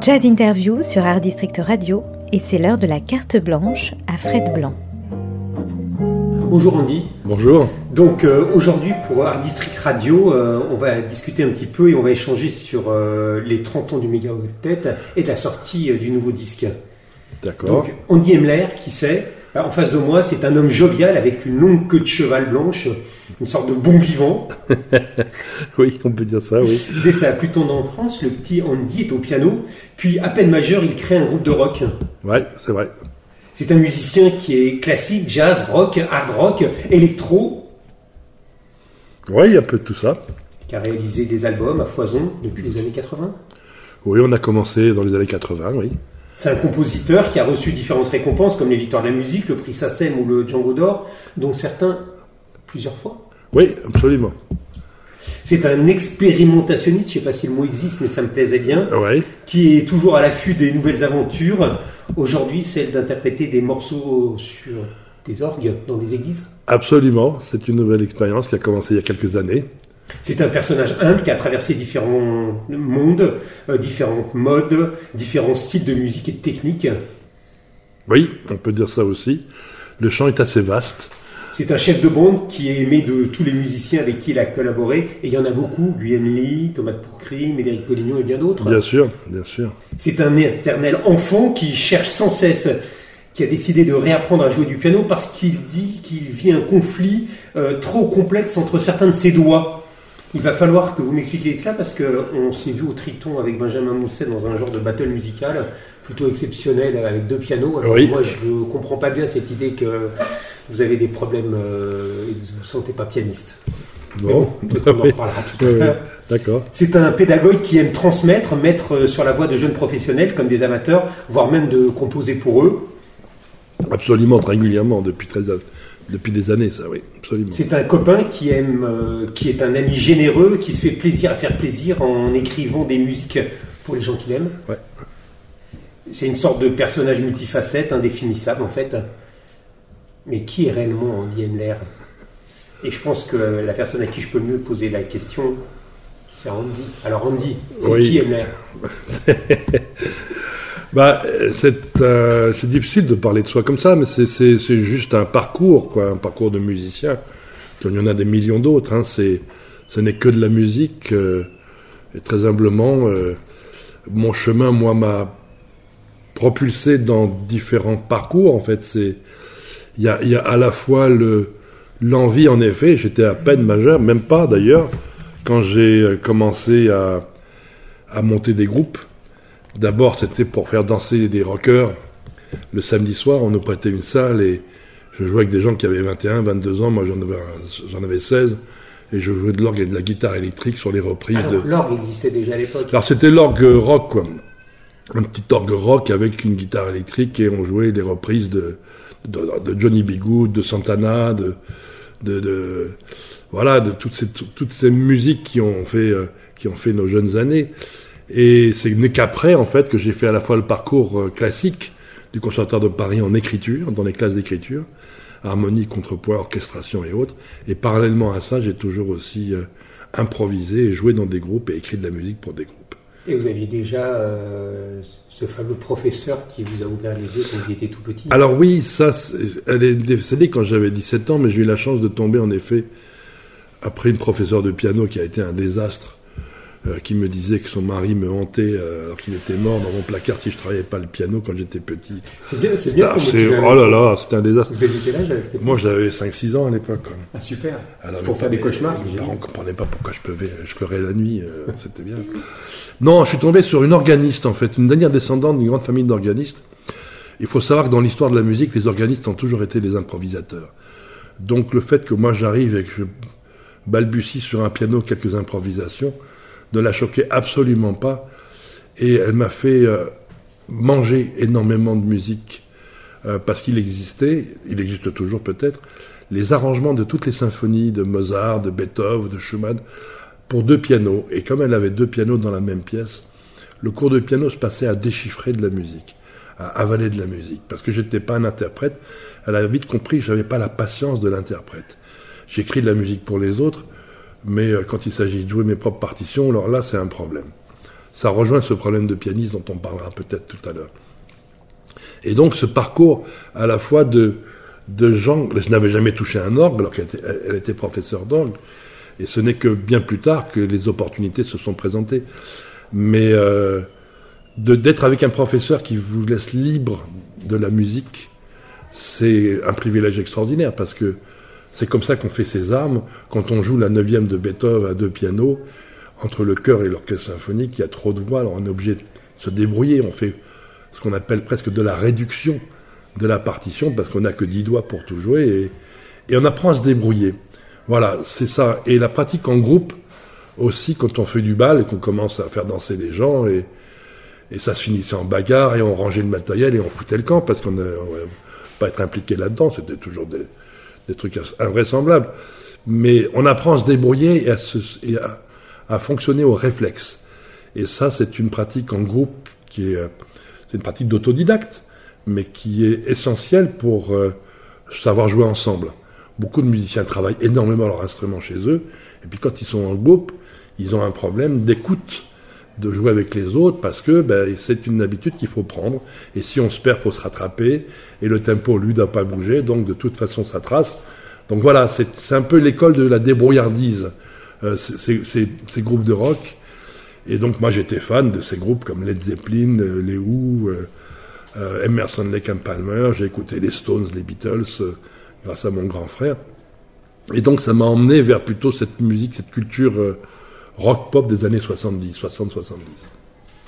Jazz Interview sur Art District Radio et c'est l'heure de la carte blanche à Fred Blanc. Bonjour Andy. Bonjour. Donc euh, aujourd'hui pour Art District Radio, euh, on va discuter un petit peu et on va échanger sur euh, les 30 ans du Méga Octet et de la sortie euh, du nouveau disque. D'accord. Donc Andy Emler, qui c'est? En face de moi, c'est un homme jovial avec une longue queue de cheval blanche, une sorte de bon vivant. Oui, on peut dire ça, oui. Dès sa plus tendre enfance, le petit Andy est au piano, puis à peine majeur, il crée un groupe de rock. Ouais, c'est vrai. C'est un musicien qui est classique, jazz, rock, hard rock, électro, Oui, il y a un peu de tout ça. qui a réalisé des albums à foison depuis les années 80. Oui, on a commencé dans les années 80, oui. C'est un compositeur qui a reçu différentes récompenses comme les Victoires de la musique, le prix SACEM ou le Django d'Or, dont certains plusieurs fois. Oui, absolument. C'est un expérimentationniste, je sais pas si le mot existe, mais ça me plaisait bien, qui est toujours à l'affût des nouvelles aventures. Aujourd'hui, celle d'interpréter des morceaux sur des orgues dans des églises. absolument. C'est une nouvelle expérience qui a commencé il y a quelques années. C'est un personnage humble qui a traversé différents mondes, euh, différents modes, différents styles de musique et de technique. Oui, on peut dire ça aussi. Le chant est assez vaste. C'est un chef de bande qui est aimé de tous les musiciens avec qui il a collaboré, et il y en a beaucoup, Guyane Lee, Thomas Pourcry, Médéric Polignon et bien d'autres. Bien sûr, bien sûr. C'est un éternel enfant qui cherche sans cesse, qui a décidé de réapprendre à jouer du piano parce qu'il dit qu'il vit un conflit euh, trop complexe entre certains de ses doigts. Il va falloir que vous m'expliquiez cela parce qu'on s'est vu au Triton avec Benjamin Mousset dans un genre de battle musical plutôt exceptionnel avec deux pianos. Alors Oui. Moi, je ne comprends pas bien cette idée que vous avez des problèmes euh, et que vous ne vous sentez pas pianiste. Bon, qu'on en reparlera tout à l'heure. D'accord. C'est un pédagogue qui aime transmettre, mettre euh, sur la voie de jeunes professionnels comme des amateurs, voire même de composer pour eux. Absolument, régulièrement, depuis, très, depuis des années, ça, oui. Absolument. C'est un copain qui aime, euh, qui est un ami généreux, qui se fait plaisir à faire plaisir en écrivant des musiques pour les gens qu'il aime. Ouais. C'est une sorte de personnage multifacette, indéfinissable en fait. Mais qui est réellement Andy Emler Et je pense que la personne à qui je peux mieux poser la question, c'est Andy. Alors Andy, c'est Oui. qui Emler Bah, c'est euh, difficile de parler de soi comme ça, mais c'est- juste un parcours, quoi, un parcours de musicien. Il y en a des millions d'autres, hein, ce n'est que de la musique. euh, et très humblement, euh, mon chemin, moi, m'a propulsé dans différents parcours. En fait, c'est il y a, y a à la fois le l'envie, en effet. J'étais à peine majeur, même pas d'ailleurs, quand j'ai euh, commencé à à monter des groupes. D'abord, c'était pour faire danser des rockers. Le samedi soir, on nous prêtait une salle et je jouais avec des gens qui avaient 21, 22 ans. Moi, j'en avais, j'en avais 16. Et je jouais de l'orgue et de la guitare électrique sur les reprises Ah, de... l'orgue existait déjà à l'époque. Alors, c'était l'orgue rock, quoi. Un petit orgue rock avec une guitare électrique et on jouait des reprises de, de, de Johnny B. Good, de Santana, de, de, de- voilà, de toutes ces, toutes ces musiques qui ont fait, euh, qui ont fait nos jeunes années. Et c'est n'est qu'après, en fait, que j'ai fait à la fois le parcours euh, classique du Conservatoire de Paris en écriture, dans les classes d'écriture, harmonie, contrepoint, orchestration et autres. Et parallèlement à ça, j'ai toujours aussi euh, improvisé et joué dans des groupes et écrit de la musique pour des groupes. Et vous aviez déjà euh, ce fameux professeur qui vous a ouvert les yeux quand vous étiez tout petit? Alors oui, ça, c'est- elle est décédée quand j'avais 17 ans, mais j'ai eu la chance de tomber en effet après une professeure de piano qui a été un désastre, euh, qui me disait que son mari me hantait euh, alors qu'il était mort dans mon placard si je travaillais pas le piano quand j'étais petit. C'est bien, c'est bien. Oh là là, c'était un désastre. Vous aviez quel âge à cette Moi j'avais 5-6 ans à l'époque. quoi. Ah super. Alors, Pour mes- faire des mes- cauchemars, c'est Mes génial. parents ne comprenaient pas pourquoi je pleurais, je pleurais la nuit, euh, c'était bien. Non, je suis tombé sur une organiste en fait, une dernière descendante d'une grande famille d'organistes. Il faut savoir que dans l'histoire de la musique, les organistes ont toujours été les improvisateurs. Donc le fait que moi j'arrive et que je balbutie sur un piano quelques improvisations ne la choquait absolument pas. Et elle m'a fait euh, mangé énormément de musique euh, parce qu'il existait, il existe toujours peut-être, les arrangements de toutes les symphonies de Mozart, de Beethoven, de Schumann pour deux pianos. Et comme elle avait deux pianos dans la même pièce, le cours de piano se passait à déchiffrer de la musique, à avaler de la musique, parce que j'étais pas un interprète. Elle a vite compris que j'avais pas la patience de l'interprète. J'écris de la musique pour les autres, mais euh, quand il s'agit de jouer mes propres partitions, alors là, c'est un problème. Ça rejoint ce problème de pianiste dont on parlera peut-être tout à l'heure. Et donc, ce parcours à la fois de, de gens, je n'avais jamais touché un orgue alors qu'elle était, elle était professeure d'orgue, et ce n'est que bien plus tard que les opportunités se sont présentées. Mais euh, d'être avec un professeur qui vous laisse libre de la musique, c'est un privilège extraordinaire parce que c'est comme ça qu'on fait ses armes. Quand on joue la neuvième de Beethoven à deux pianos, entre le chœur et l'orchestre symphonique, il y a trop de voix, alors on est obligé de se débrouiller. On fait ce qu'on appelle presque de la réduction de la partition parce qu'on n'a que dix doigts pour tout jouer et, on apprend à se débrouiller. Voilà, c'est ça. Et la pratique en groupe aussi, quand on fait du bal et qu'on commence à faire danser les gens et, ça se finissait en bagarre et on rangeait le matériel et on foutait le camp parce qu'on ne pas être impliqué là-dedans. C'était toujours des, des, trucs invraisemblables. Mais on apprend à se débrouiller et à, fonctionner au réflexe. Et ça, c'est une pratique en groupe qui est, une pratique d'autodidacte, mais qui est essentielle pour euh, savoir jouer ensemble. Beaucoup de musiciens travaillent énormément leur instrument chez eux, et puis quand ils sont en groupe, ils ont un problème d'écoute, de jouer avec les autres, parce que ben, c'est une habitude qu'il faut prendre, et si on se perd, faut se rattraper, et le tempo, lui, doit pas bouger, donc de toute façon, ça trace. Donc voilà, c'est un peu l'école de la débrouillardise, euh, ces, groupes de rock. Et donc moi, j'étais fan de ces groupes comme Led Zeppelin, euh, les Who, euh, euh, Emerson, Lake and Palmer, j'ai écouté les Stones, les Beatles, euh, grâce à mon grand frère. Et donc ça m'a emmené vers plutôt cette musique, cette culture euh, rock-pop des années 70, 60-70.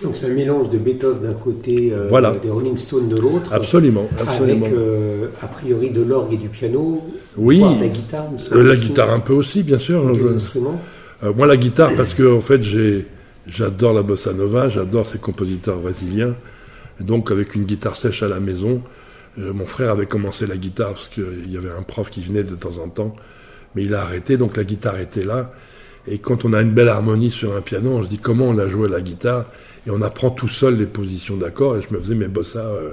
Donc c'est un mélange de Beethoven d'un côté, euh, voilà. des Rolling Stones de l'autre. Absolument, absolument. Avec euh, a priori de l'orgue et du piano. Oui. La guitare. Euh, la guitare un peu aussi, bien sûr. Deux instruments. moi la guitare parce que en fait j'ai, j'adore la bossa nova, j'adore ces compositeurs brésiliens. Et donc avec une guitare sèche à la maison, mon frère avait commencé la guitare parce qu'il y avait un prof qui venait de temps en temps, mais il a arrêté, donc la guitare était là. Et quand on a une belle harmonie sur un piano, on se dit comment on a joué la guitare et on apprend tout seul les positions d'accords. Et je me faisais mes bossa, euh,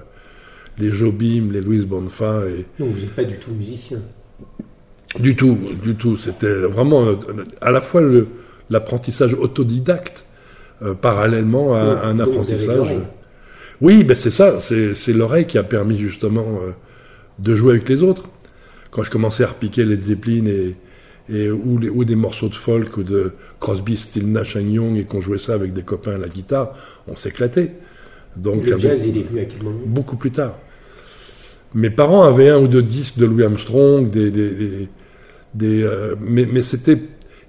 les Jobim, les Louis Bonfa. Et... Donc vous n'êtes pas du tout musicien Du tout, du tout. C'était vraiment euh, à la fois l'apprentissage autodidacte euh, parallèlement à, Donc, un apprentissage. Oui, ben c'est ça. C'est, c'est l'oreille qui a permis justement euh, de jouer avec les autres. Quand je commençais à repiquer les Zeppelin et, et ou, les, ou, des morceaux de folk ou de Crosby, Still Nash Young et qu'on jouait ça avec des copains à la guitare, on s'éclatait. Donc le jazz, il est venu à quel moment Beaucoup plus tard. Mes parents avaient un ou deux disques de Louis Armstrong, des, des, des, des euh, mais, mais c'était,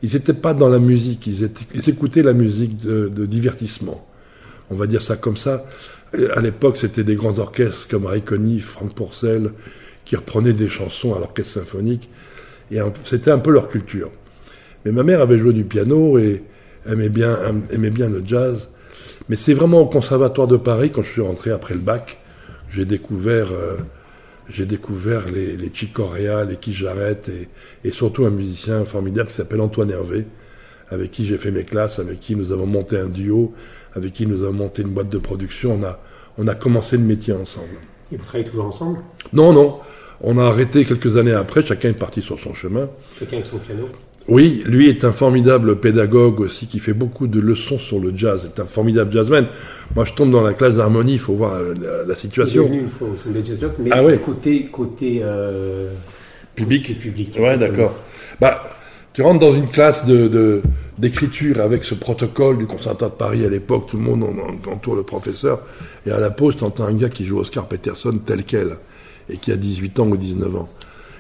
ils n'étaient pas dans la musique, ils, étaient, ils écoutaient la musique de, de, divertissement. On va dire ça comme ça. À l'époque, c'était des grands orchestres comme Ray Conniff, Frank Pourcel, qui reprenaient des chansons à l'orchestre symphonique. Et c'était un peu leur culture. Mais ma mère avait joué du piano et aimait bien, aimait bien le jazz. Mais c'est vraiment au conservatoire de Paris, quand je suis rentré après le bac, j'ai découvert, euh, j'ai découvert les, les Chicorea, les Keith Jarrett et, et, surtout un musicien formidable qui s'appelle Antoine Hervé, avec qui j'ai fait mes classes, avec qui nous avons monté un duo, avec qui nous avons monté une boîte de production. On a, on a commencé le métier ensemble. Et vous travaillez toujours ensemble? Non, non. On a arrêté quelques années après, chacun est parti sur son chemin. Chacun avec son piano Oui, lui est un formidable pédagogue aussi qui fait beaucoup de leçons sur le jazz. C'est un formidable jazzman. Moi, je tombe dans la classe d'harmonie, il faut voir la, la situation. Il est venu une fois au Sunday Jazz Club, mais ah, ouais. côté, côté euh, public. Côté public ouais, d'accord. Bah, tu rentres dans une classe de, d'écriture avec ce protocole du Conservatoire de Paris à l'époque, tout le monde entoure le professeur, et à la pause, tu entends un gars qui joue Oscar Peterson tel quel et qui a 18 ans ou 19 ans.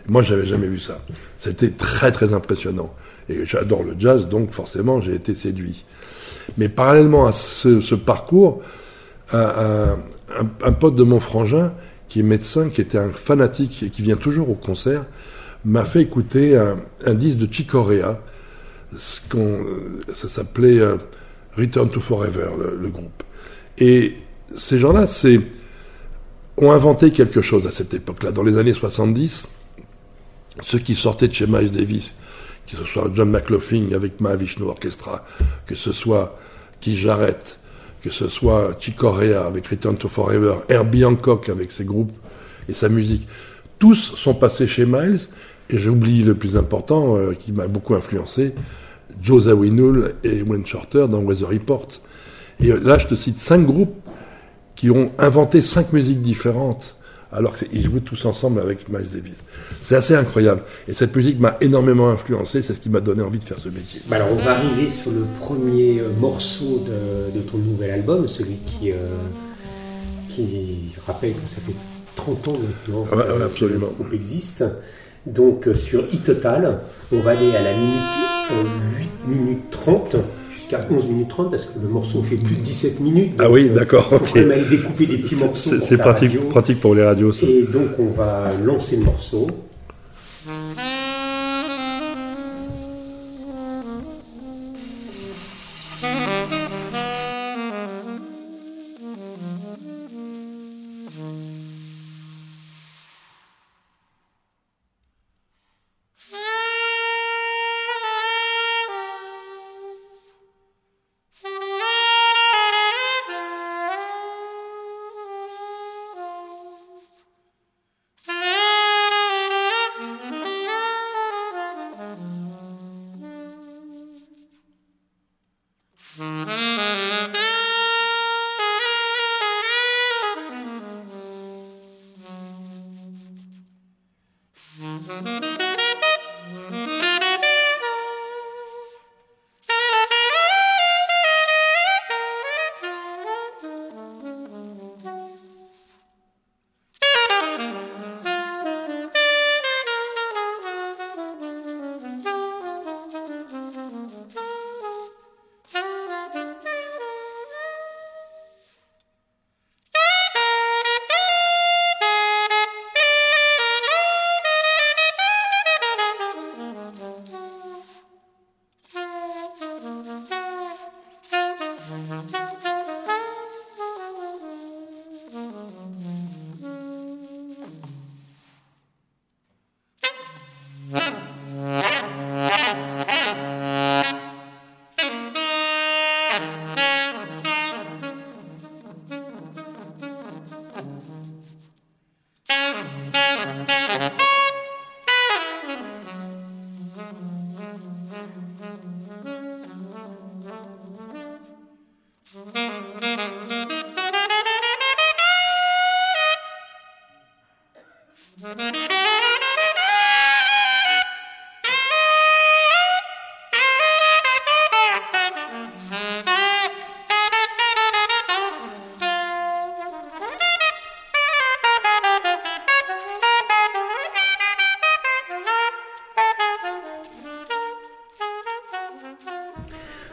Moi, j'avais jamais vu ça. C'était très très impressionnant. Et j'adore le jazz, donc forcément, j'ai été séduit. Mais parallèlement à ce, parcours, un, pote de mon frangin, qui est médecin, qui était un fanatique et qui vient toujours au concert, m'a fait écouter un, disque de Chicorea. Ce ça s'appelait euh, Return to Forever, le, groupe. Et ces gens-là, c'est ont inventé quelque chose à cette époque-là. Dans les années 70, ceux qui sortaient de chez Miles Davis, que ce soit John McLaughlin avec Mahavishnu Orchestra, que ce soit Keith Jarrett, que ce soit Chick Corea avec Return to Forever, Herbie Hancock avec ses groupes et sa musique, tous sont passés chez Miles, et j'oublie le plus important, euh, qui m'a beaucoup influencé, Joe Zawinul et Wayne Shorter dans Weather Report. Et euh, là, je te cite cinq groupes qui ont inventé cinq musiques différentes, alors qu'ils jouaient tous ensemble avec Miles Davis. C'est assez incroyable. Et cette musique m'a énormément influencé, c'est ce qui m'a donné envie de faire ce métier. Bah alors on va arriver sur le premier euh, morceau de, de ton nouvel album, celui qui, euh, qui rappelle que ça fait 30 ans maintenant Ah bah, que absolument. le groupe existe. Donc euh, sur e-total, on va aller à la minute euh, 8 minutes 30 jusqu'à 11 minutes 30 parce que le morceau fait plus de 17 minutes. Ah oui, euh, d'accord, faut ok. quand même aller découper des petits C'est- morceaux. c'est- pratique, pratique pour les radios, ça. Et donc on va lancer le morceau.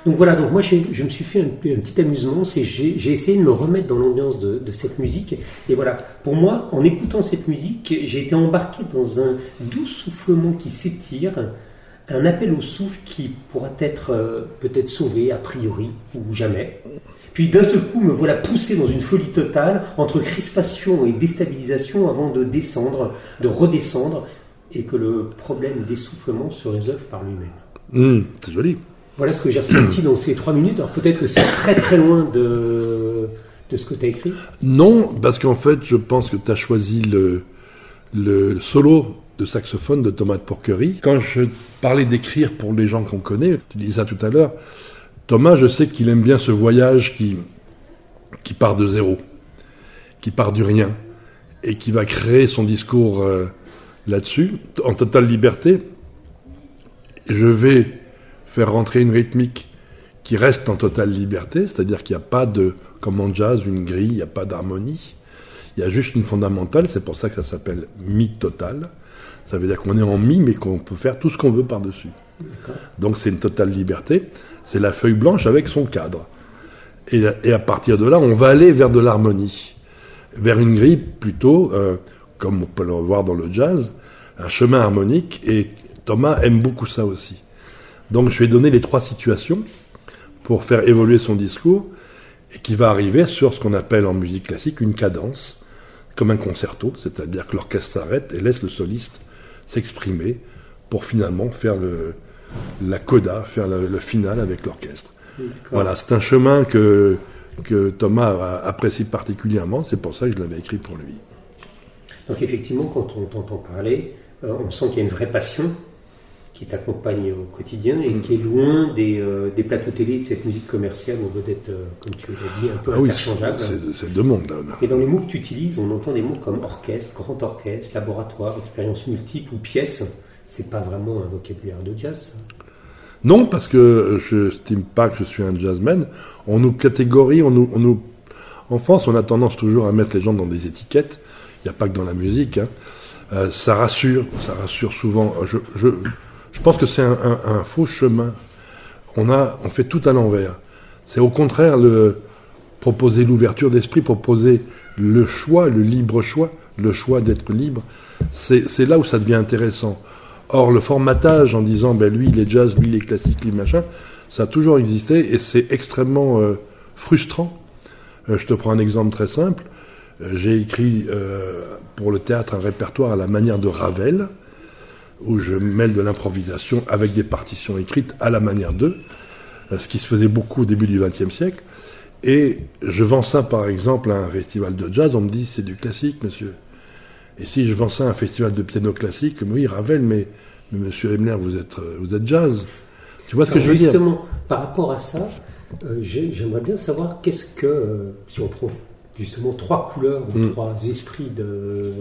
Donc voilà, donc moi je me suis fait un, petit amusement, c'est j'ai essayé de me remettre dans l'ambiance de, cette musique. Et voilà, pour moi, en écoutant cette musique, j'ai été embarqué dans un doux soufflement qui s'étire, un appel au souffle qui pourra être euh, peut-être sauvé a priori ou jamais. Puis d'un seul coup, me voilà poussé dans une folie totale entre crispation et déstabilisation avant de descendre, de redescendre, et que le problème d'essoufflement se résolve par lui-même. Hum, c'est joli. Voilà ce que j'ai ressenti dans ces trois minutes. Alors peut-être que c'est très très loin de, de ce que tu as écrit. Non, parce qu'en fait, je pense que tu as choisi le, le solo de saxophone de Thomas de Porquerie. Quand je parlais d'écrire pour les gens qu'on connaît, tu disais ça tout à l'heure, Thomas, je sais qu'il aime bien ce voyage qui, qui part de zéro, qui part du rien, et qui va créer son discours euh, là-dessus, en totale liberté. Je vais faire rentrer une rythmique qui reste en totale liberté, c'est-à-dire qu'il n'y a pas de, comme en jazz, une grille, il n'y a pas d'harmonie. Il y a juste une fondamentale, c'est pour ça que ça s'appelle mi total. Ça veut dire qu'on est en mi, mais qu'on peut faire tout ce qu'on veut par-dessus. Donc c'est une totale liberté. C'est la feuille blanche avec son cadre. Et, et, à partir de là, on va aller vers de l'harmonie, vers une grille plutôt, euh, comme on peut le voir dans le jazz, un chemin harmonique. Et Thomas aime beaucoup ça aussi. Donc je lui ai donné les trois situations pour faire évoluer son discours. et qui va arriver sur ce qu'on appelle en musique classique une cadence, comme un concerto, c'est-à-dire que l'orchestre s'arrête et laisse le soliste s'exprimer pour finalement faire le, la coda, faire le, le final avec l'orchestre. Voilà, c'est un chemin que, que Thomas apprécie particulièrement, c'est pour ça que je l'avais écrit pour lui. Donc effectivement, quand on t'entend parler, euh, on sent qu'il y a une vraie passion qui t'accompagne au quotidien et Mm. qui est loin des, euh, des plateaux télé, de cette musique commerciale aux vedettes, euh, comme tu l'as dit, un peu Ah oui, interchangeables. c'est deux mondes. là. Et dans les mots que tu utilises, on entend des mots comme orchestre, grand orchestre, laboratoire, expérience multiple ou pièce. C'est pas vraiment un vocabulaire de jazz. ça. Non, parce que je n'estime pas que je suis un jazzman. On nous catégorie, on nous, on nous... En France, on a tendance toujours à mettre les gens dans des étiquettes. Il n'y a pas que dans la musique. hein. Euh, ça rassure, ça rassure souvent. Je, je, je pense que c'est un, faux chemin. On, fait tout à l'envers. C'est au contraire proposer l'ouverture d'esprit, proposer le choix, le libre choix, le choix d'être libre. C'est là où ça devient intéressant. Or, le formatage en disant, ben lui, il est jazz, lui, il est classique, lui, machin, ça a toujours existé et c'est extrêmement euh, frustrant. Euh, je te prends un exemple très simple. Euh, J'ai écrit pour le théâtre un répertoire à la manière de Ravel, où je mêle de l'improvisation avec des partitions écrites à la manière d'eux, euh, ce qui se faisait beaucoup au début du XXe siècle. Et je vends ça, par exemple, à un festival de jazz, on me dit, c'est du classique, monsieur. Et si je vends ça à un festival de piano classique, oui, Ravel, mais, mais monsieur Emler, vous êtes, euh, vous êtes jazz. Tu vois ce que je veux dire? justement, par rapport à ça, euh, j'ai- j'aimerais bien savoir qu'est-ce que, euh, si on prend justement trois couleurs ou Mm. trois esprits de,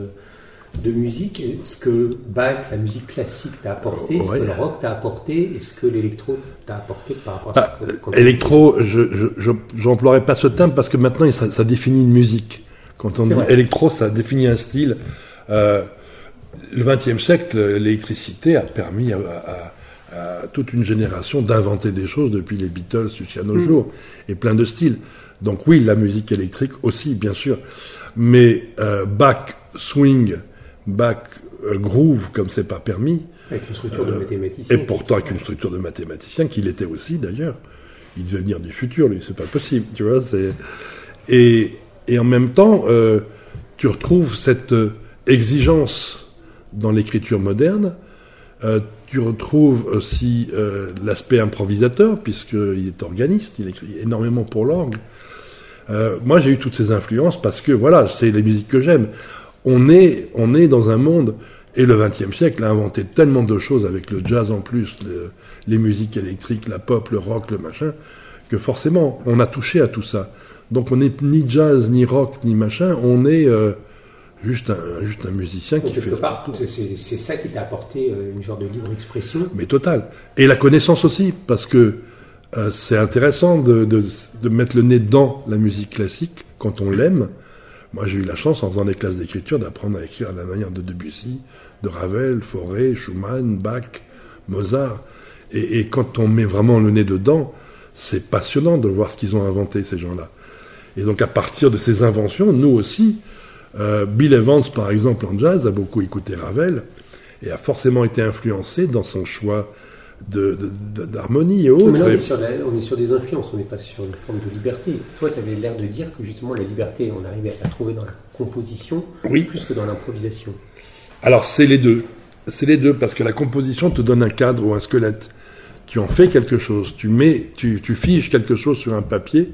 de musique, ce que Bach, la musique classique t'a apporté, ce que le rock t'a apporté et ce que l'électro t'a apporté par rapport à Ah, ce électro, je je- je- j'emploierai pas ce terme parce que maintenant ça, ça définit une musique. Quand on dit vrai. électro, ça définit un style. Euh, le XXe siècle, l'électricité a permis à, à- à toute une génération d'inventer des choses depuis les Beatles jusqu'à nos Mm. jours et plein de styles. Donc oui, la musique électrique aussi, bien sûr. Mais euh, back swing, back euh, groove, comme c'est pas permis, avec une structure de euh, mathématicien. et pourtant avec une structure de mathématicien qu'il était aussi d'ailleurs. Il devait venir du futur, lui, c'est pas possible, tu vois. C'est et, et en même temps, euh, tu retrouves cette euh, exigence dans l'écriture moderne. Euh, tu retrouves aussi euh, l'aspect improvisateur, puisqu'il est organiste, il écrit énormément pour l'orgue. Euh, moi, j'ai eu toutes ces influences parce que, voilà, c'est les musiques que j'aime. On est, on est dans un monde, et le XXe siècle a inventé tellement de choses avec le jazz en plus, le- les musiques électriques, la pop, le rock, le machin, que forcément, on a touché à tout ça. Donc, on n'est ni jazz, ni rock, ni machin, on est euh, juste, un, juste un musicien qui fait part, c'est c'est ça qui t'a apporté euh, une genre de libre expression. mais total. Et la connaissance aussi, parce que euh, c'est intéressant de, de, de mettre le nez dans la musique classique quand on l'aime. Moi, j'ai eu la chance, en faisant des classes d'écriture, d'apprendre à écrire à la manière de Debussy, de Ravel, Fauré, Schumann, Bach, Mozart. Et, quand on met vraiment le nez dedans, c'est passionnant de voir ce qu'ils ont inventé, ces gens-là. Et donc, à partir de ces inventions, nous aussi, euh, Bill Evans, par exemple, en jazz, a beaucoup écouté Ravel et a forcément été influencé dans son choix d'harmonie et autres. Mais on, est sur la- on est sur des influences, on n'est pas sur une forme de liberté. Toi, tu avais l'air de dire que justement la liberté, on arrivait à la trouver dans la composition Oui. plus que dans l'improvisation. Alors c'est les deux. C'est les deux parce que la composition te donne un cadre ou un squelette. Tu en fais quelque chose, tu mets, tu, tu figes quelque chose sur un papier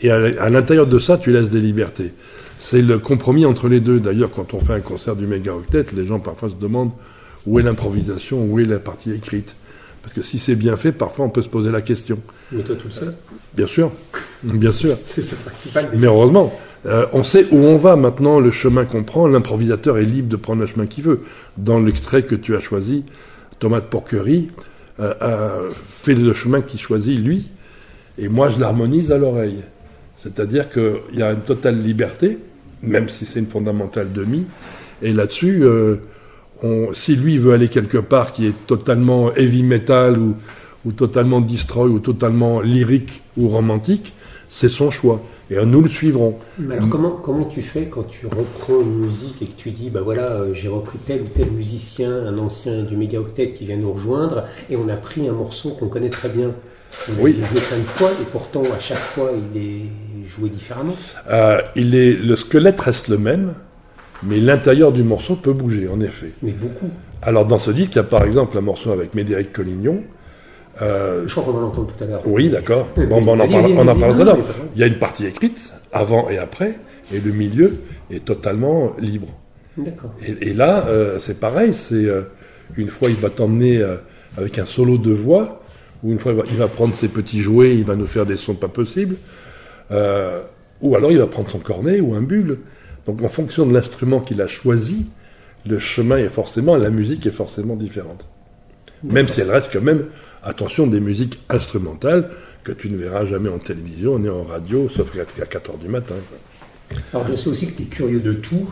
et à, à l'intérieur de ça tu laisses des libertés. C'est le compromis entre les deux. D'ailleurs, quand on fait un concert du méga octet, les gens parfois se demandent où est l'improvisation, où est la partie écrite. Parce que si c'est bien fait, parfois on peut se poser la question. Mais toi, tout le sais. Bien sûr, bien sûr. C'est principal. Mais heureusement, euh, on sait où on va maintenant, le chemin qu'on prend. L'improvisateur est libre de prendre le chemin qu'il veut. Dans l'extrait que tu as choisi, Tomate Porquerie euh, a fait le chemin qu'il choisit lui, et moi je l'harmonise à l'oreille. C'est-à-dire qu'il y a une totale liberté, même si c'est une fondamentale demi, et là-dessus, euh, on- si lui veut aller quelque part qui est totalement heavy metal ou, ou totalement destroy ou totalement lyrique ou romantique, c'est son choix. Et nous le suivrons. Mais alors, comment, comment tu fais quand tu reprends une musique et que tu dis, bah voilà, euh, j'ai repris tel ou tel musicien, un ancien du méga octet qui vient nous rejoindre, et on a pris un morceau qu'on connaît très bien. On Oui. joué plein de fois, et pourtant, à chaque fois, il est joué différemment. Euh, il est, le squelette reste le même, mais l'intérieur du morceau peut bouger, en effet. Mais beaucoup. Alors dans ce disque, il y a par exemple un morceau avec Médéric Collignon. Euh, Je crois qu'on va l'entendre tout à l'heure. oui, d'accord. Bon, ben, on en vas-y, parle, vas-y, on en vas-y. parle Non, tout à l'heure. Il y a une partie écrite, avant et après, et le milieu est totalement libre. D'accord. Et, et là, euh, c'est pareil, c'est euh, une fois il va t'emmener euh, avec un solo de voix, ou une fois il va, il va prendre ses petits jouets, il va nous faire des sons pas possibles, euh, ou alors il va prendre son cornet ou un bugle. Donc en fonction de l'instrument qu'il a choisi, le chemin est forcément, la musique est forcément différente. Même si elle reste quand même, attention, des musiques instrumentales que tu ne verras jamais en télévision ni en radio, sauf à 4 heures du matin. Alors je sais aussi que tu es curieux de tout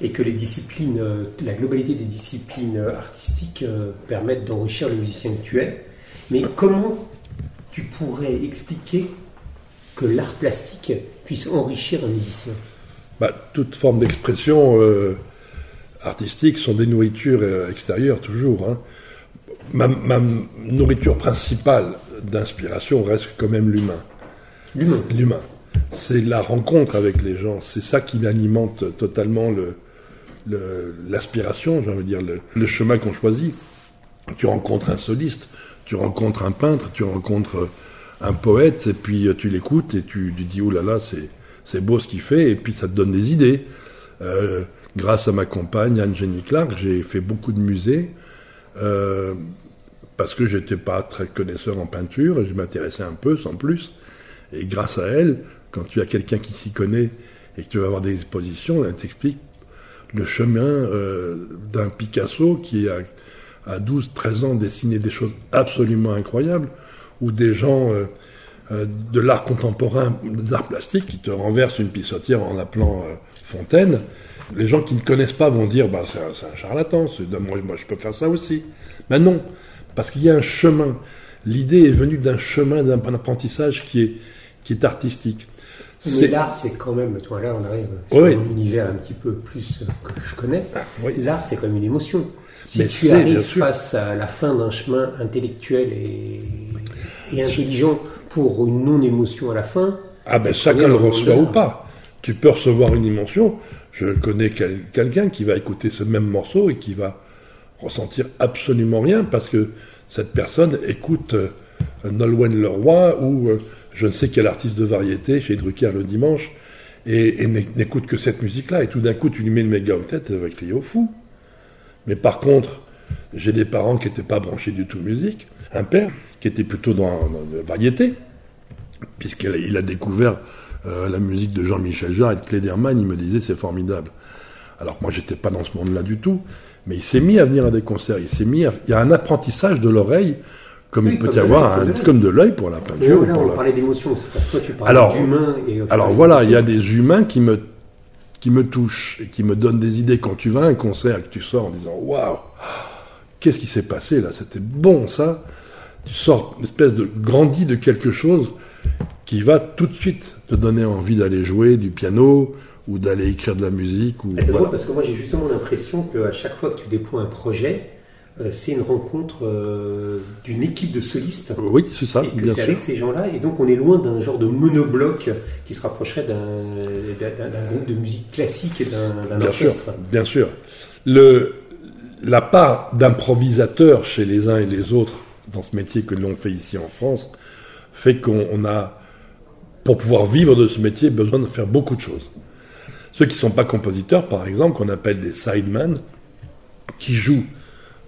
et que les disciplines, euh, la globalité des disciplines euh, artistiques euh, permettent d'enrichir le musicien que tu es. Mais comment tu pourrais expliquer que l'art plastique puisse enrichir un musicien? Bah, toute forme d'expression euh, artistique sont des nourritures euh, extérieures toujours. hein. Ma, ma nourriture principale d'inspiration reste quand même l'humain. L'humain. C'est L'humain. C'est la rencontre avec les gens. C'est ça qui alimente totalement le, le- l'aspiration, j'ai envie de dire, le, le chemin qu'on choisit. Tu rencontres un soliste, tu rencontres un peintre, tu rencontres un poète, et puis euh, tu l'écoutes et tu, tu dis, oh là là, c'est, c'est beau ce qu'il fait, et puis ça te donne des idées. Euh, grâce à ma compagne, Anne-Jenny Clark, j'ai fait beaucoup de musées, euh, parce que j'étais pas très connaisseur en peinture, et je m'intéressais un peu, sans plus. Et grâce à elle, quand tu as quelqu'un qui s'y connaît et que tu vas avoir des expositions, elle t'explique le chemin euh, d'un Picasso qui a à 12, 13 ans dessiné des choses absolument incroyables, ou des gens de l'art contemporain, des arts plastiques, qui te renversent une pissotière en l'appelant euh, fontaine. Les gens qui ne connaissent pas vont dire, bah, c'est un, charlatan, moi, moi je peux faire ça aussi. Mais non, parce qu'il y a un chemin. L'idée est venue d'un chemin, d'un apprentissage qui est, qui est artistique. Mais C'est- l'art, c'est quand même, toi là on arrive Oui. sur un univers un petit peu plus euh, que je connais. oui. L'art, c'est comme une émotion. Si Mais tu arrives face à la fin d'un chemin intellectuel et, et intelligent pour une non-émotion à la fin, Ah ben chacun le reçoit ou pas. Tu peux recevoir une émotion. Je connais quel- quelqu'un qui va écouter ce même morceau et qui va ressentir absolument rien parce que cette personne écoute euh, Nolwenn Leroy ou euh, je ne sais quel artiste de variété chez Drucker le dimanche et, et n'é- n'écoute que cette musique-là. Et tout d'un coup, tu lui mets une méga va crier au fou. Mais par contre, j'ai des parents qui n'étaient pas branchés du tout musique, un père qui était plutôt dans, dans la variété, puisqu'il a, il a découvert euh, la musique de Jean-Michel Jarre et de Klederman, il me disait c'est formidable. Alors moi j'étais pas dans ce monde-là du tout, mais il s'est mis à venir à des concerts, il s'est mis à, il y a un apprentissage de l'oreille, comme Oui, il peut comme y avoir, un- comme de l'œil. pour la peinture. ou là, pour on la- parlait d'émotion, c'est tu parles Alors, et- Alors voilà, il y a des humains qui me, qui me touchent et qui me donnent des idées. Quand tu vas à un concert et que tu sors en disant Waouh, qu'est-ce qui s'est passé là? C'était bon ça? Tu sors une espèce de grandi de quelque chose qui va tout de suite te donner envie d'aller jouer du piano ou d'aller écrire de la musique. Ou, Et C'est voilà. drôle parce que moi j'ai justement l'impression qu'à chaque fois que tu déploies un projet, euh, c'est une rencontre euh, d'une équipe de solistes. Oui, c'est ça, et que c'est avec ces gens-là, et donc on est loin d'un genre de monobloc qui se rapprocherait d'un d'un- d'un groupe de musique classique et d'un d'un Bien sûr, orchestre. bien sûr. Le, la part d'improvisateur chez les uns et les autres dans ce métier que l'on fait ici en France fait qu'on on a, pour pouvoir vivre de ce métier, besoin de faire beaucoup de choses. Ceux qui ne sont pas compositeurs, par exemple, qu'on appelle des sidemen, qui jouent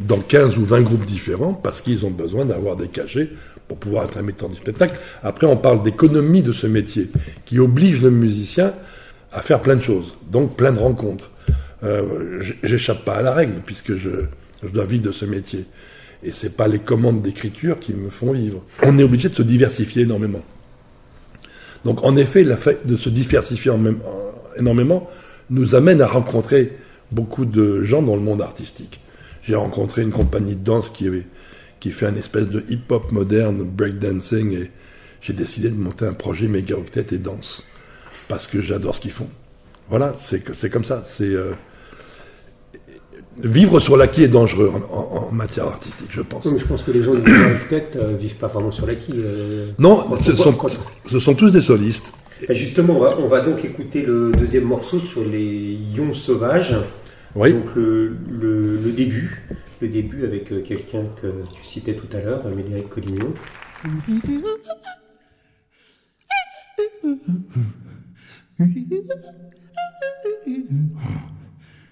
dans 15 ou 20 groupes différents parce qu'ils ont besoin d'avoir des cachets pour pouvoir être un metteur du spectacle. Après, on parle d'économie de ce métier qui oblige le musicien à faire plein de choses, donc plein de rencontres. Euh, J'échappe pas à la règle puisque je, je dois vivre de ce métier. Et c'est pas les commandes d'écriture qui me font vivre. On est obligé de se diversifier énormément. Donc en effet, le fait de se diversifier énormément nous amène à rencontrer beaucoup de gens dans le monde artistique. J'ai rencontré une compagnie de danse qui, qui fait un espèce de hip-hop moderne, breakdancing, et j'ai décidé de monter un projet méga octet et danse. Parce que j'adore ce qu'ils font. Voilà, c'est comme ça. C'est euh, Vivre sur l'acquis est dangereux en, en- en matière artistique, je pense. Oui, mais je pense que les gens du peut-être euh, vivent pas vraiment sur l'acquis. euh, Non, ce sont, quand- ce sont tous des solistes. Bah, justement, on va, on va donc écouter le deuxième morceau sur les ions sauvages. Oui. Donc le, le- le début, le début avec euh, quelqu'un que tu citais tout à l'heure, Médéric Collignon.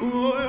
Oh,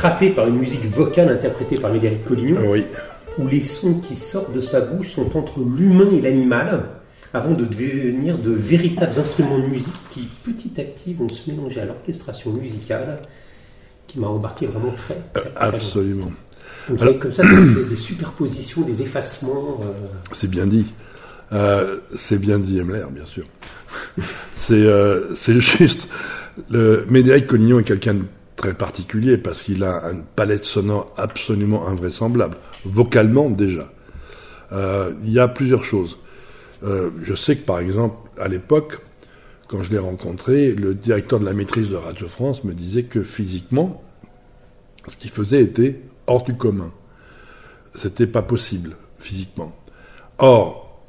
attrapé par une musique vocale interprétée par Médéric Collignon, Oui. où les sons qui sortent de sa bouche sont entre l'humain et l'animal, avant de devenir de véritables instruments de musique qui, petit à petit, vont se mélanger à l'orchestration musicale, qui m'a embarqué vraiment très, très, très loin. Absolument. Donc, Alors- comme ça, c'est des superpositions, des effacements. euh, C'est bien dit. Euh, c'est bien dit, Emler, bien sûr. c'est euh, juste. Le Médéric Collignon est quelqu'un de très particulier parce qu'il a une palette sonore absolument invraisemblable, vocalement déjà. Euh, Il y a plusieurs choses. Euh, je sais que par exemple, à l'époque, quand je l'ai rencontré, le directeur de la maîtrise de Radio France me disait que physiquement, ce qu'il faisait était hors du commun. C'était pas possible physiquement. Or,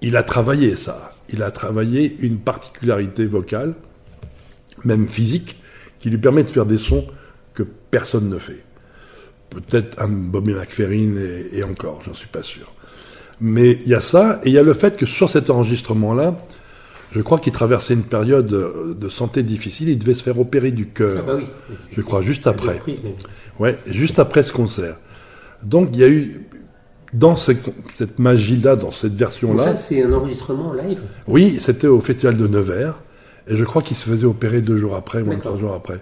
il a travaillé ça. Il a travaillé une particularité vocale, même physique, qui lui permet de faire des sons que personne ne fait. Peut-être un Bobby McFerrin et, et encore, j'en suis pas sûr. Mais il y a ça, et il y a le fait que sur cet enregistrement-là, je crois qu'il traversait une période de santé difficile, il devait se faire opérer du cœur. Ah bah oui. Je crois, juste après. Ouais, juste après ce concert. Donc il y a eu, dans ce- cette magie-là, dans cette version-là, ça, c'est un enregistrement live? Oui, c'était au Festival de Nevers, et je crois qu'il se faisait opérer deux jours après, ou D'accord. trois jours après.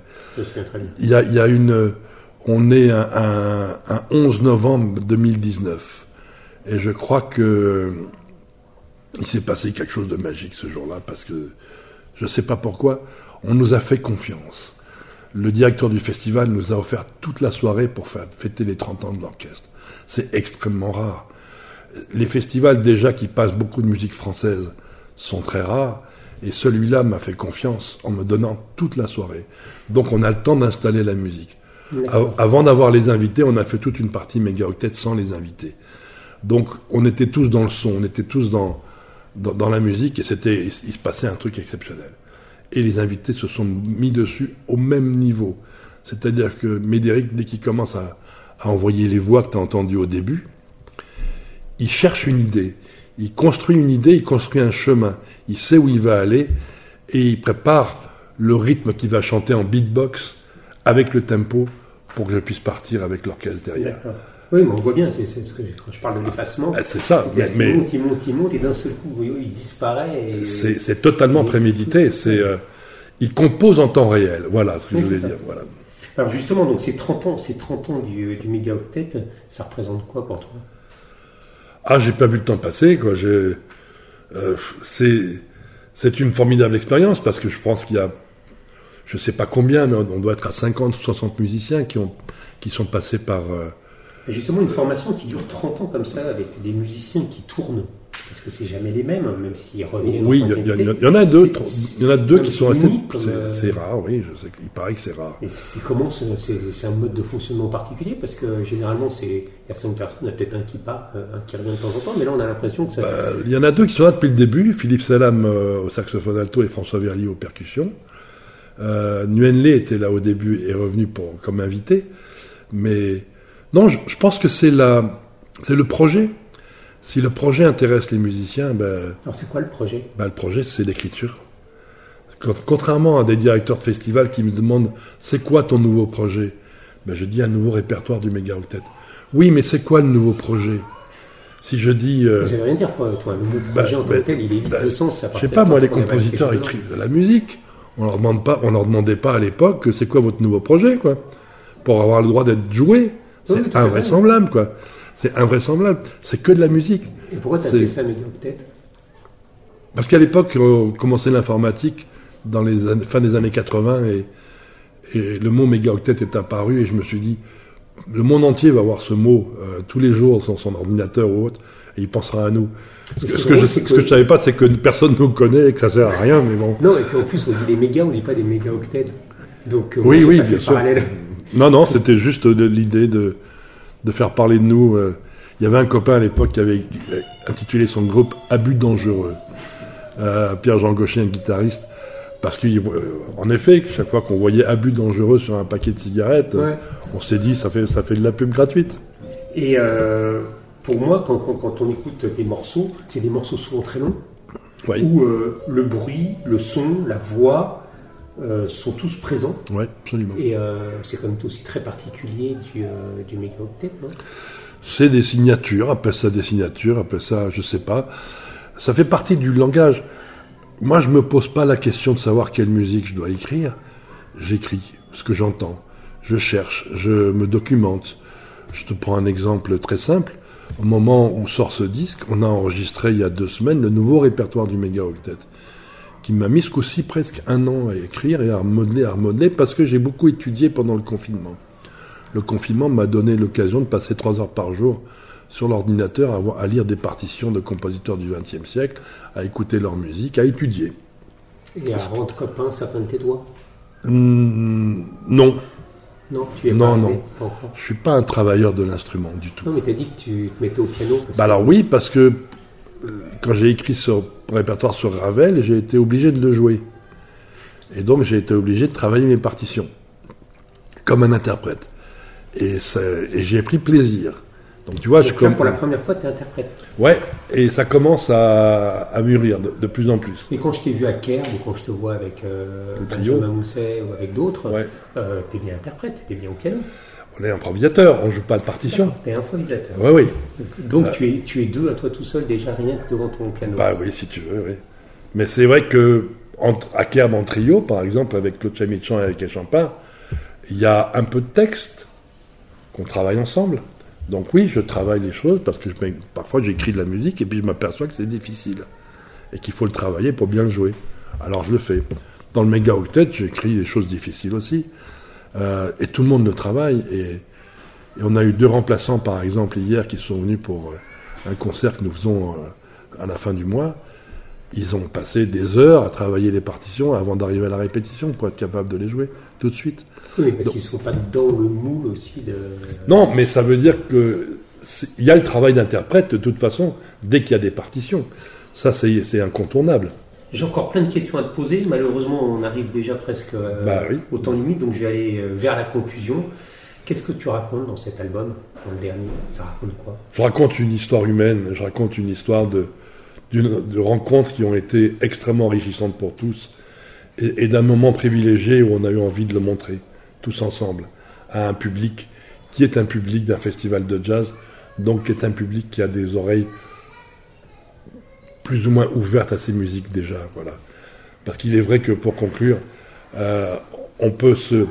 Il y a, il y a une, on est un, un, un 11 novembre 2019, et je crois que il s'est passé quelque chose de magique ce jour-là, parce que je ne sais pas pourquoi, on nous a fait confiance. Le directeur du festival nous a offert toute la soirée pour faire fêter les 30 ans de l'orchestre. C'est extrêmement rare. Les festivals déjà qui passent beaucoup de musique française sont très rares, et celui-là m'a fait confiance en me donnant toute la soirée. Donc on a le temps d'installer la musique. Avant d'avoir les invités, on a fait toute une partie mégaoctet sans les invités. Donc on était tous dans le son, on était tous dans, dans, dans la musique et c'était, il, il se passait un truc exceptionnel. Et les invités se sont mis dessus au même niveau. C'est-à-dire que Médéric, dès qu'il commence à, à envoyer les voix que tu as entendues au début, il cherche une idée. Il construit une idée, il construit un chemin. Il sait où il va aller et il prépare le rythme qu'il va chanter en beatbox avec le tempo pour que je puisse partir avec l'orchestre derrière. Oui, mais on voit bien, c'est ce que quand je parle de l'effacement. Ah, c'est ça, mais- mais- monte, il monte, il monte, et d'un seul coup, il disparaît. Et... C'est totalement prémédité. C'est euh, il compose en temps réel. Voilà ce que Oui, je voulais dire. Voilà. Alors justement, donc ces 30 ans, ces 30 ans du, du mégaoctet, ça représente quoi pour toi? Ah, j'ai pas vu le temps passer. Quoi. Euh, c'est une formidable expérience parce que je pense qu'il y a, je sais pas combien, mais on doit être à 50 ou 60 musiciens qui ont qui sont passés par euh, Justement, une formation qui dure 30 ans comme ça, avec des musiciens qui tournent, parce que c'est jamais les mêmes, même s'ils reviennent. Oui, il y, en a deux, il y en a deux qui sont restés. C'est euh, c'est rare, oui. Je sais qu'il paraît que c'est rare. Et c'est comment ce- c'est un mode de fonctionnement particulier? Parce que généralement, c'est il y a cinq personnes, il y a peut-être un qui part, euh, un qui revient de temps en temps, mais là on a l'impression que ça. Bah, il y en a deux qui sont là depuis le début, Philippe Salam euh, au saxophone alto et François Verlier aux percussions. Euh, Nguyen Le était là au début et est revenu pour, comme invité. Mais non, je, je pense que c'est la, c'est le projet. Si le projet intéresse les musiciens, ben, Alors c'est quoi le projet? ben, le projet c'est l'écriture. Contrairement à des directeurs de festivals qui me demandent c'est quoi ton nouveau projet, ben, je dis un nouveau répertoire du méga octet. Oui, mais c'est quoi le nouveau projet? Si je dis euh, Ça veut rien dire quoi, toi, un nouveau bah, projet en tant que tel, il est vide bah, de sens. Je sais pas, moi, les compositeurs écrivent de la musique. On leur demande pas, on leur demandait pas à l'époque que c'est quoi votre nouveau projet, quoi, pour avoir le droit d'être joué. C'est Oui, invraisemblable, quoi. C'est invraisemblable. C'est que de la musique. Et pourquoi t'as c'est- fait ça mégaoctet Parce qu'à l'époque, on commençait l'informatique dans les années- fin des années 80 et, et le mot mégaoctet est apparu et je me suis dit, le monde entier va voir ce mot euh, tous les jours sur son ordinateur ou autre et il pensera à nous. Ce que, ce je, ce que que- je savais pas, c'est que personne nous connaît et que ça sert à rien, mais bon. Non, et puis en plus, on dit des mégas, on dit pas des mégaoctets. Donc, euh, Oui, oui, bien sûr. parallèle. Non, non, c'était juste l'idée de, de faire parler de nous. euh. Il y avait un copain à l'époque qui avait intitulé son groupe Abus dangereux. Euh, Pierre-Jean Gaucher, un guitariste. Parce qu'en effet, chaque fois qu'on voyait Abus dangereux sur un paquet de cigarettes, euh, Ouais. on s'est dit ça fait, ça fait de la pub gratuite. Et euh, pour moi, quand, quand- quand on écoute des morceaux, c'est des morceaux souvent très longs, Oui, où euh, le bruit, le son, la voix euh, sont tous présents. ouais, absolument. Et euh, c'est quand même aussi très particulier du, euh, du mégaoctet, C'est des signatures, appelle ça des signatures, appelle ça, je sais pas. Ça fait partie du langage. Moi, je me pose pas la question de savoir quelle musique je dois écrire. J'écris ce que j'entends. Je cherche, je me documente. Je te prends un exemple très simple. Au moment où sort ce disque, on a enregistré il y a deux semaines le nouveau répertoire du Méga Octet, qui m'a mis coup-ci presque un an à écrire et à remodeler, à remodeler, parce que j'ai beaucoup étudié pendant le confinement. Le confinement m'a donné l'occasion de passer trois heures par jour sur l'ordinateur à, lire des partitions de compositeurs du XXe siècle, à écouter leur musique, à étudier. Et à rendre copain certains de tes doigts? Hmm, non, Non, tu es Non, pas non. pas je suis pas un travailleur de l'instrument du tout. Non, mais t'as dit que tu te mettais au piano. parce Bah que- alors oui, parce que euh, quand j'ai écrit ce répertoire sur Ravel, j'ai été obligé de le jouer. Et donc j'ai été obligé de travailler mes partitions, comme un interprète. Et, et j'ai pris plaisir. Donc tu vois, je Donc comme... pour la première fois, tu es interprète. Ouais, et ça commence à, à mûrir de, de plus en plus. Et quand je t'ai vu à Caire, ou quand je te vois avec euh. Benjamin Mousset ou avec d'autres, Ouais. euh, t'es bien interprète, t'es bien au piano. On est improvisateur, on joue pas de partition. T'es improvisateur. Ouais, oui. Donc Euh. tu, es, tu es deux à toi tout seul déjà rien que devant ton piano. Bah oui, si tu veux, oui. Mais c'est vrai que entre, à Kerb en trio, par exemple, avec Claude Chamichan et avec Champin, il y a un peu de texte qu'on travaille ensemble. Donc oui, je travaille les choses parce que je, parfois j'écris de la musique et puis je m'aperçois que c'est difficile et qu'il faut le travailler pour bien le jouer. Alors je le fais. Dans le méga octet, j'écris des choses difficiles aussi. Euh, et tout le monde le travaille. Et, et on a eu deux remplaçants, par exemple, hier, qui sont venus pour euh, un concert que nous faisons euh, à la fin du mois. ils ont passé des heures à travailler les partitions avant d'arriver à la répétition pour être capable de les jouer tout de suite. Oui, parce qu'ils sont pas dans le moule aussi de. Non, mais ça veut dire que il y a le travail d'interprète de toute façon dès qu'il y a des partitions. Ça, c'est incontournable. J'ai encore plein de questions à te poser. Malheureusement, on arrive déjà presque euh, Bah oui. au temps limite, donc je vais aller euh, vers la conclusion. Qu'est-ce que tu racontes dans cet album, dans le dernier? Ça raconte quoi? Je raconte une histoire humaine, je raconte une histoire de rencontres qui ont été extrêmement enrichissantes pour tous et, et d'un moment privilégié où on a eu envie de le montrer, tous ensemble, à un public qui est un public d'un festival de jazz, donc qui est un public qui a des oreilles plus ou moins ouvertes à ces musiques déjà. Voilà. Parce qu'il est vrai que pour conclure, euh, on peut se,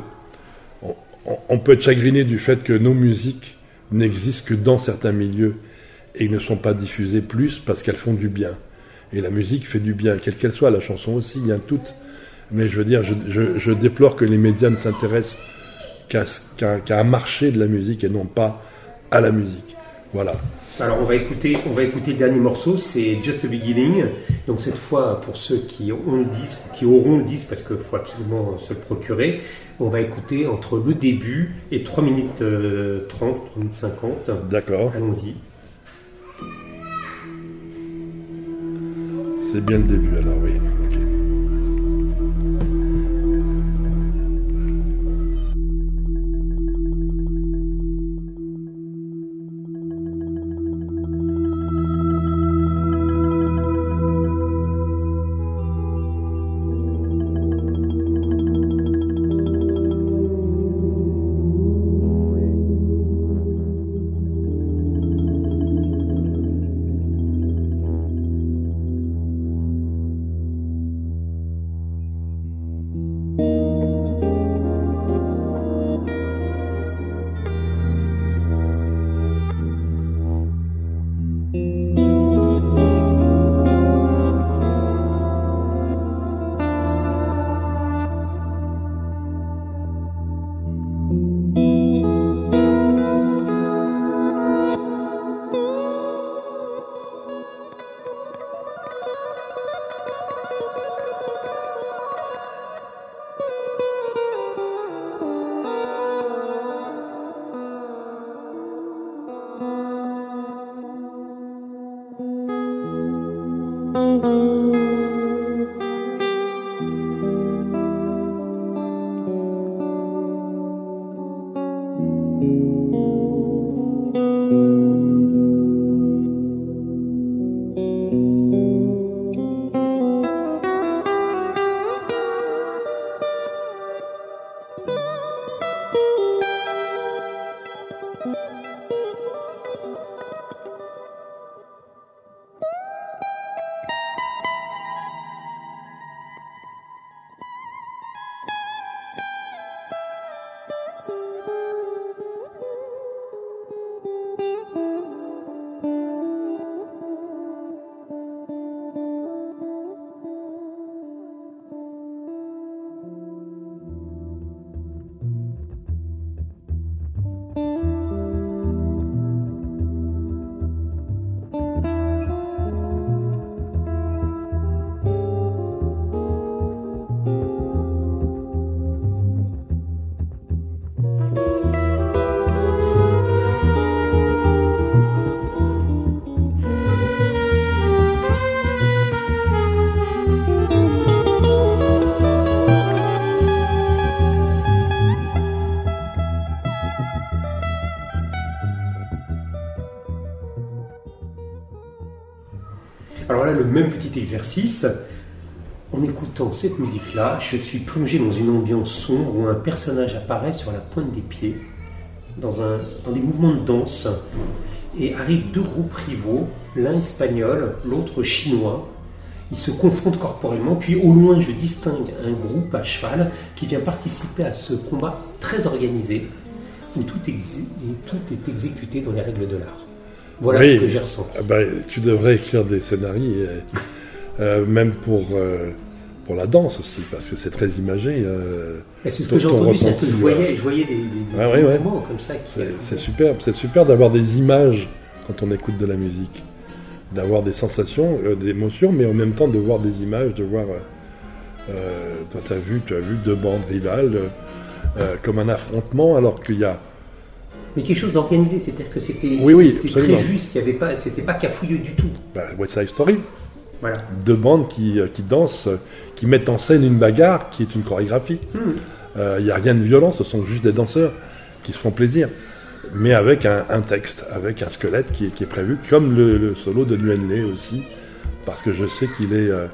on, être chagriné du fait que nos musiques n'existent que dans certains milieux et ne sont pas diffusées plus parce qu'elles font du bien. Et la musique fait du bien, quelle qu'elle soit, la chanson aussi, il y a toutes. Mais je veux dire, je, déplore que les médias ne s'intéressent qu'à un marché de la musique et non pas à la musique. Voilà. Alors on va écouter, on va écouter le dernier morceau, c'est Just a Beginning. Donc cette fois, pour ceux qui ont le disque, qui auront le disque, parce qu'il faut absolument se le procurer, on va écouter entre le début et 3 minutes euh, 30, 3 minutes 50. D'accord. Allons-y. C'est bien le début alors, oui. Exercice. En écoutant cette musique-là, je suis plongé dans une ambiance sombre où un personnage apparaît sur la pointe des pieds, dans, un, dans des mouvements de danse, et arrivent deux groupes rivaux, l'un espagnol, l'autre chinois. Ils se confrontent corporellement, puis au loin, je distingue un groupe à cheval qui vient participer à ce combat très organisé, où tout, exé- tout est exécuté dans les règles de l'art. Voilà Oui. ce que j'ai ressenti. Ah ben, tu devrais écrire des scénarios, euh, euh, même pour, euh, pour la danse aussi, parce que c'est très imagé. euh, c'est ce que j'ai entendu, c'est que je voyais, je voyais des, des- des Ouais, ouais, ouais. mouvements comme ça. Qui, C'est superbe, c'est super d'avoir des images quand on écoute de la musique. d'avoir des sensations, des émotions, mais en même temps de voir des images, de voir. toi, tu as vu, tu as vu deux bandes rivales comme un affrontement, alors qu'il y a. Mais quelque chose d'organisé, c'est-à-dire que c'était Oui, oui, c'était très juste, il y avait pas, c'était pas cafouilleux du tout. bah, West Side Story, Voilà. deux bandes qui, euh, qui dansent, euh, qui mettent en scène une bagarre qui est une chorégraphie. Euh, Il n'y a rien de violent, ce sont juste des danseurs qui se font plaisir. Mais avec un, un texte, avec un squelette qui est, qui est prévu, comme le, le solo de Nguyen Le aussi, parce que je sais qu'il est. euh,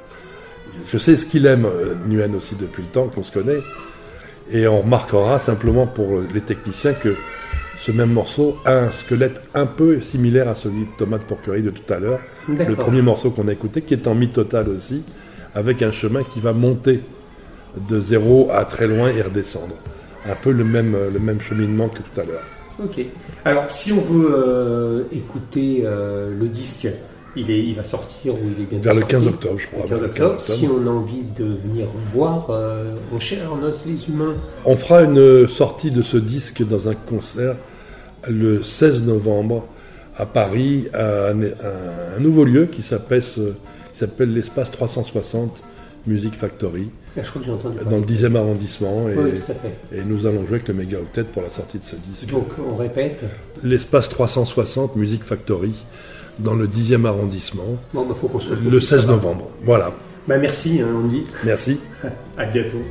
je sais ce qu'il aime, euh, Nguyen aussi, depuis le temps qu'on se connaît. Et on remarquera simplement pour euh, les techniciens que ce même morceau a un squelette un peu similaire à celui de Tomate Porquerie de tout à l'heure. Le premier morceau qu'on a écouté, qui est en mi total aussi, avec un chemin qui va monter de zéro à très loin et redescendre. Un peu le même, le même cheminement que tout à l'heure. Ok. Alors, si on veut euh, écouter euh, le disque, il, est, il va sortir ou il est bientôt Vers le sorti? 15 octobre, je crois. Le 15 vers le octobre. 15 Si on a envie de venir voir euh, en chair, en os, les humains, On fera une sortie de ce disque dans un concert le 16 novembre à Paris, à un, à un nouveau lieu qui s'appelle s'appelle l'espace 360 Music Factory, Ah, je crois que j'ai entendu dans le 10e arrondissement. Et, Oui, tout à fait. et nous allons jouer avec le Méga Octet pour la sortie de ce disque. Donc, on répète. L'espace 360 Music Factory dans le 10e arrondissement Bon, bah, faut se le tout 16 ça. novembre. Voilà. Bah, merci, hein, Andy. Merci. À bientôt.